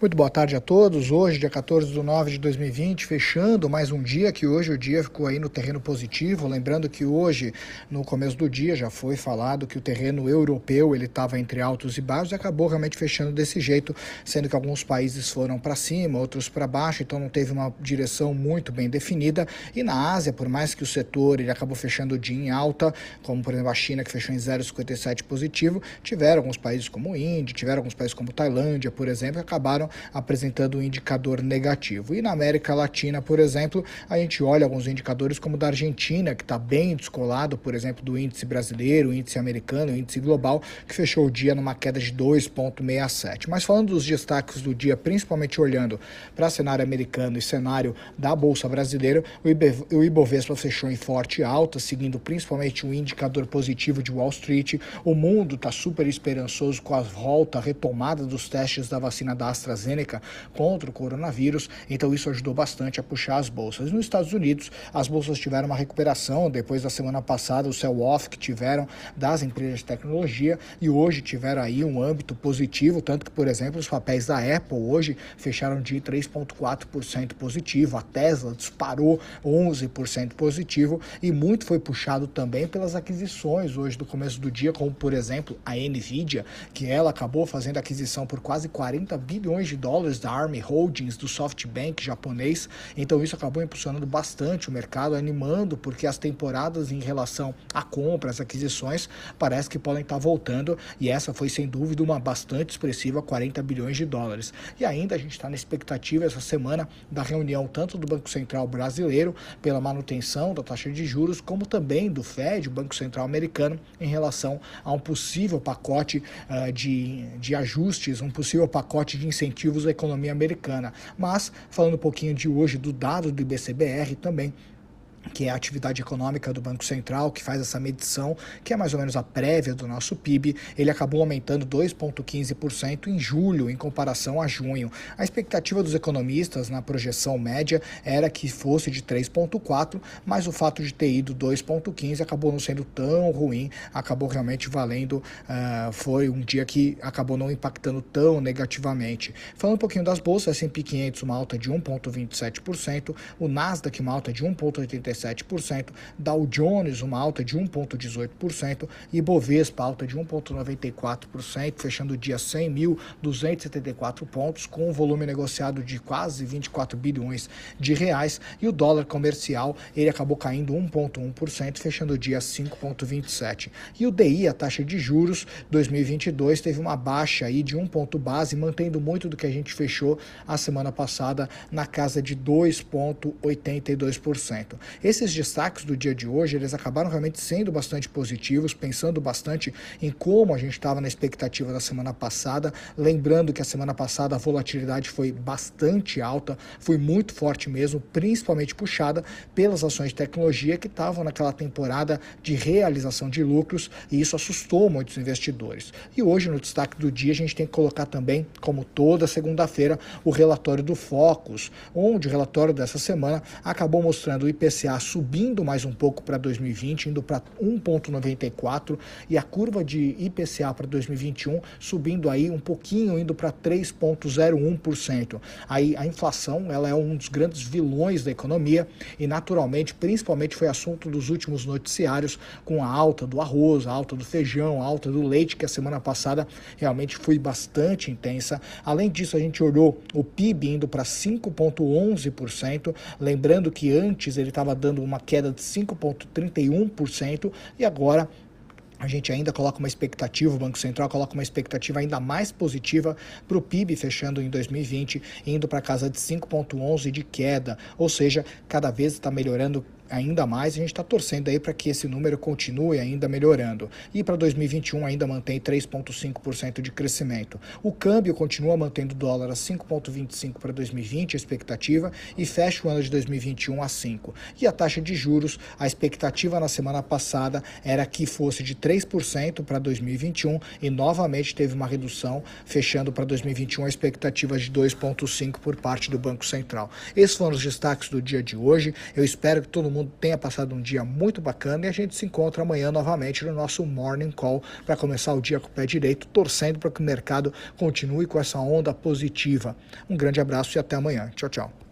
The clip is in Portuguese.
Muito boa tarde a todos. Hoje, dia 14 de nove de 2020, fechando mais um dia, que hoje o dia ficou aí no terreno positivo. Lembrando que hoje, no começo do dia, já foi falado que o terreno europeu ele estava entre altos e baixos e acabou realmente fechando desse jeito, sendo que alguns países foram para cima, outros para baixo, então não teve uma direção muito bem definida. E na Ásia, por mais que o setor ele acabou fechando o dia em alta, como por exemplo a China, que fechou em 0,57 positivo, tiveram alguns países como Índia, tiveram alguns países como Tailândia, por exemplo, que acabaram apresentando um indicador negativo. E na América Latina, por exemplo, a gente olha alguns indicadores como o da Argentina, que está bem descolado, por exemplo, do índice brasileiro, índice americano, índice global, que fechou o dia numa queda de 2,67. Mas falando dos destaques do dia, principalmente olhando para cenário americano e cenário da Bolsa Brasileira, o Ibovespa fechou em forte alta, seguindo principalmente um indicador positivo de Wall Street. O mundo está super esperançoso com a volta, a retomada dos testes da vacina da AstraZeneca AstraZeneca contra o coronavírus, então isso ajudou bastante a puxar as bolsas. Nos Estados Unidos, as bolsas tiveram uma recuperação depois da semana passada, o sell-off que tiveram das empresas de tecnologia e hoje tiveram aí um âmbito positivo, tanto que, por exemplo, os papéis da Apple hoje fecharam de 3,4% positivo, a Tesla disparou 11% positivo e muito foi puxado também pelas aquisições hoje do começo do dia, como por exemplo a Nvidia, que ela acabou fazendo aquisição por quase 40 bilhões de dólares da Army Holdings, do SoftBank japonês. Então isso acabou impulsionando bastante o mercado, animando, porque as temporadas em relação a compras, aquisições, parece que podem estar voltando. E essa foi sem dúvida uma bastante expressiva, 40 bilhões de dólares. E ainda a gente está na expectativa essa semana da reunião tanto do Banco Central brasileiro pela manutenção da taxa de juros, como também do Fed, o Banco Central americano, em relação a um possível pacote uh, de, de ajustes, um possível pacote de incentivos à economia americana. Mas, falando um pouquinho de hoje, do dado do IBCBR também, que é a atividade econômica do Banco Central, que faz essa medição, que é mais ou menos a prévia do nosso PIB, ele acabou aumentando 2,15% em julho, em comparação a junho. A expectativa dos economistas na projeção média era que fosse de 3,4%, mas o fato de ter ido 2,15% acabou não sendo tão ruim, acabou realmente valendo, uh, foi um dia que acabou não impactando tão negativamente. Falando um pouquinho das bolsas, S&P 500 uma alta de 1,27%, o Nasdaq uma alta de 1,87%, 1,37%, Dow Jones uma alta de 1,18% e Bovespa alta de 1,94%, fechando o dia 100.274 pontos, com um volume negociado de quase 24 bilhões de reais e o dólar comercial ele acabou caindo 1,1%, fechando o dia 5,27. E o DI, a taxa de juros 2022 teve uma baixa aí de um ponto base, mantendo muito do que a gente fechou a semana passada na casa de 2,82%. Esses destaques do dia de hoje, eles acabaram realmente sendo bastante positivos, pensando bastante em como a gente estava na expectativa da semana passada, lembrando que a semana passada a volatilidade foi bastante alta, foi muito forte mesmo, principalmente puxada pelas ações de tecnologia que estavam naquela temporada de realização de lucros e isso assustou muitos investidores. E hoje no destaque do dia a gente tem que colocar também, como toda segunda-feira, o relatório do Focus, onde o relatório dessa semana acabou mostrando o IPC IPCA subindo mais um pouco para 2020, indo para 1,94 e a curva de IPCA para 2021 subindo aí um pouquinho, indo para 3,01%. Aí a inflação ela é um dos grandes vilões da economia e naturalmente, principalmente foi assunto dos últimos noticiários com a alta do arroz, a alta do feijão, a alta do leite que a semana passada realmente foi bastante intensa. Além disso, a gente olhou o PIB indo para 5,11%, lembrando que antes ele estava estava dando uma queda de 5,31% e agora a gente ainda coloca uma expectativa, o Banco Central coloca uma expectativa ainda mais positiva para o PIB fechando em 2020, indo para casa de 5,11 de queda, ou seja, cada vez está melhorando ainda mais. A gente está torcendo aí para que esse número continue ainda melhorando. E para 2021 ainda mantém 3,5% de crescimento. O câmbio continua mantendo o dólar a 5,25 para 2020, a expectativa, e fecha o ano de 2021 a 5. E a taxa de juros, a expectativa na semana passada era que fosse de 3% para 2021 e novamente teve uma redução, fechando para 2021 a expectativa de 2,5% por parte do Banco Central. Esses foram os destaques do dia de hoje. Eu espero que todo mundo mundo tenha passado um dia muito bacana e a gente se encontra amanhã novamente no nosso Morning Call para começar o dia com o pé direito, torcendo para que o mercado continue com essa onda positiva. Um grande abraço e até amanhã. Tchau, tchau.